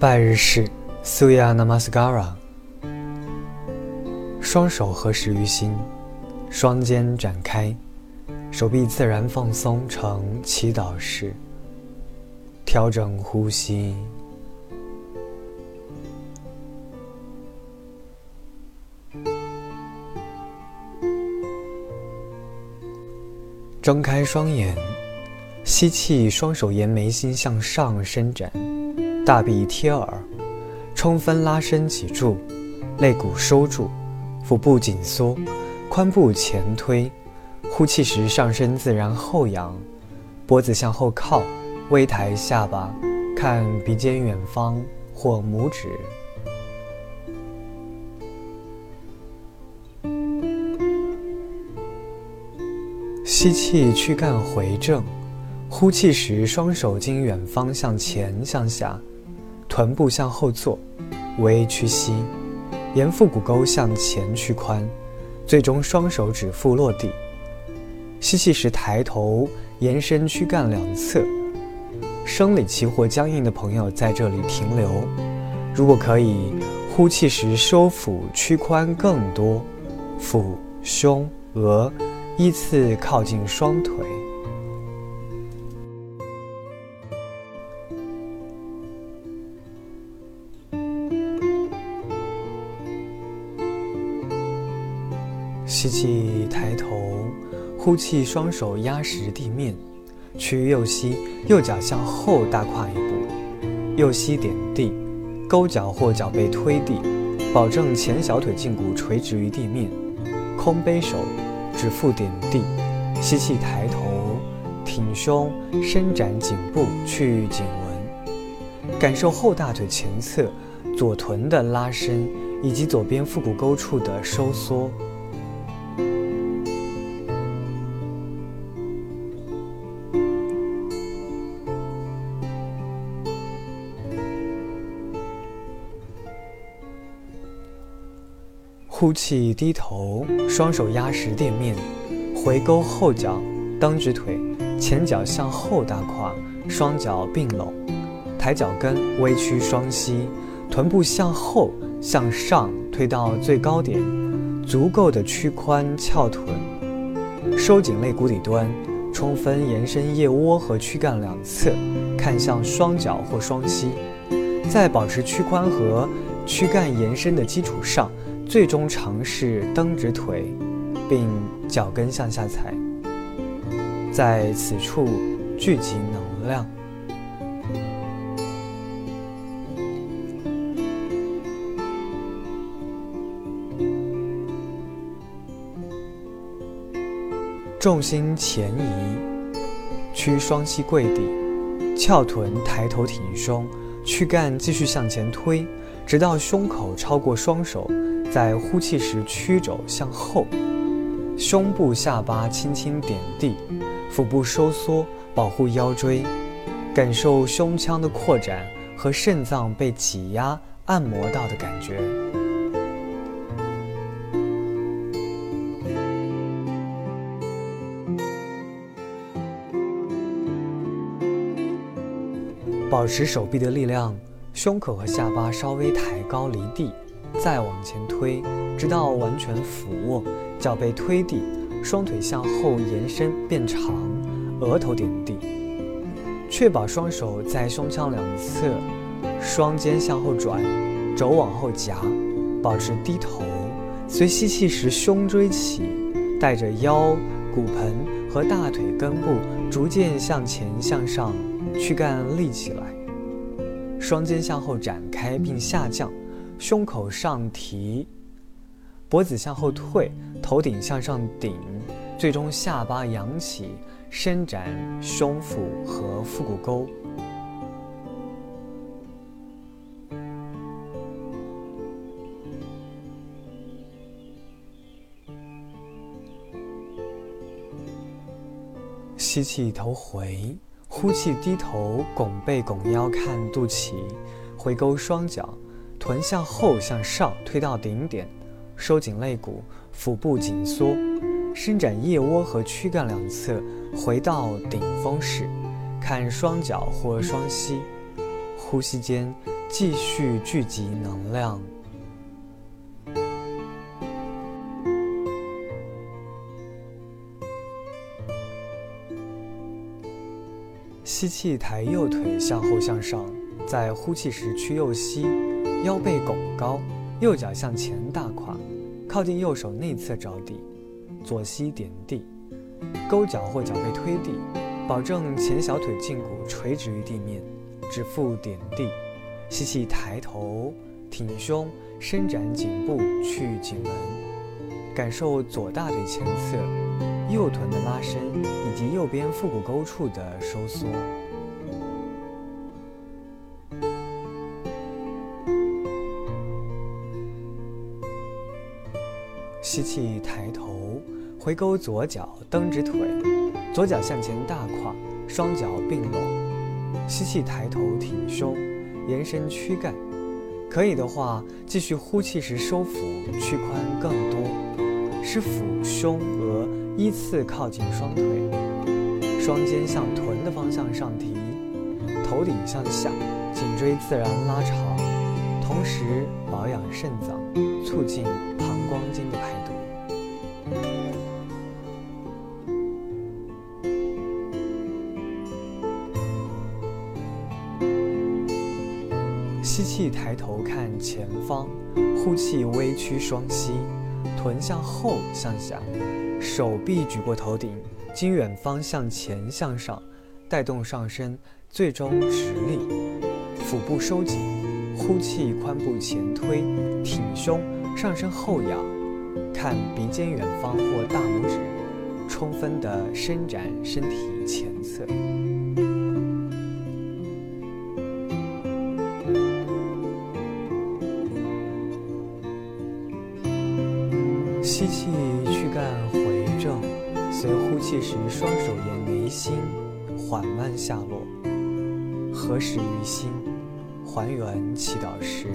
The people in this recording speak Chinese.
拜日式 Surya Namaskara，双手合十于心，双肩展开，手臂自然放松成祈祷式，调整呼吸。睁开双眼，吸气，双手沿眉心向上伸展，大臂贴耳，充分拉伸脊柱，肋骨收住，腹部紧缩，髋部前推。呼气时上身自然后仰，脖子向后靠，微抬下巴，看鼻尖远方或拇指。吸气，躯干回正；呼气时，双手经远方向前向下，臀部向后坐，微屈膝，沿腹股沟向前屈髋，最终双手指腹落地。吸气时抬头，延伸躯干两侧。生理期或僵硬的朋友在这里停留。如果可以，呼气时收腹屈髋更多，腹、胸、额。依次靠近双腿，吸气抬头，呼气双手压实地面，屈右膝，右脚向后大跨一步，右膝点地，勾脚或脚背推地，保证前小腿胫骨垂直于地面，空杯手。指腹点地，吸气抬头，挺胸，伸展颈部去颈纹，感受后大腿前侧左臀的拉伸，以及左边腹股沟处的收缩。呼气，低头，双手压实地面，回勾后脚，蹬直腿，前脚向后大跨，双脚并拢，抬脚跟，微屈双膝，臀部向后向上推到最高点，足够的屈髋翘臀，收紧肋骨底端，充分延伸腋窝和躯干两侧，看向双脚或双膝，在保持屈髋和躯干延伸的基础上。最终尝试蹬直腿，并脚跟向下踩，在此处聚集能量。重心前移，屈双膝跪地，翘臀抬头挺胸，躯干继续向前推，直到胸口超过双手。在呼气时，曲肘向后，胸部下巴轻轻点地，腹部收缩，保护腰椎，感受胸腔的扩展和肾脏被挤压按摩到的感觉。保持手臂的力量，胸口和下巴稍微抬高离地。再往前推，直到完全俯卧，脚背推地，双腿向后延伸变长，额头点地，确保双手在胸腔两侧，双肩向后转，肘往后夹，保持低头。随吸气时，胸椎起，带着腰、骨盆和大腿根部逐渐向前向上，躯干立起来，双肩向后展开并下降。胸口上提，脖子向后退，头顶向上顶，最终下巴扬起，伸展胸腹和腹股沟。吸气头回，呼气低头，拱背拱腰看肚脐，回勾双脚。臀向后向上推到顶点，收紧肋骨，腹部紧缩，伸展腋窝和躯干两侧，回到顶峰式，看双脚或双膝，呼吸间继续聚集能量。吸气，抬右腿向后向上，在呼气时屈右膝，腰背拱高，右脚向前大跨，靠近右手内侧着地，左膝点地，勾脚或脚背推地，保证前小腿胫骨垂直于地面，指腹点地。吸气，抬头，挺胸，伸展颈部去颈门，感受左大腿前侧。右臀的拉伸以及右边腹股沟处的收缩。吸气，抬头，回勾左脚，蹬直腿，左脚向前大跨，双脚并拢。吸气，抬头，挺胸，延伸躯干。可以的话，继续呼气时收腹，屈髋更多，使腹胸额。依次靠近双腿，双肩向臀的方向上提，头顶向下，颈椎自然拉长，同时保养肾脏，促进膀光经的排毒。吸气，抬头看前方，呼气，微屈双膝，臀向后向下。手臂举过头顶，经远方向前向上，带动上身，最终直立。腹部收紧，呼气，髋部前推，挺胸，上身后仰，看鼻尖远方或大拇指，充分的伸展身体前侧。吸气，躯干回正。随呼气时，双手沿眉心缓慢下落，合十于心，还原祈祷时。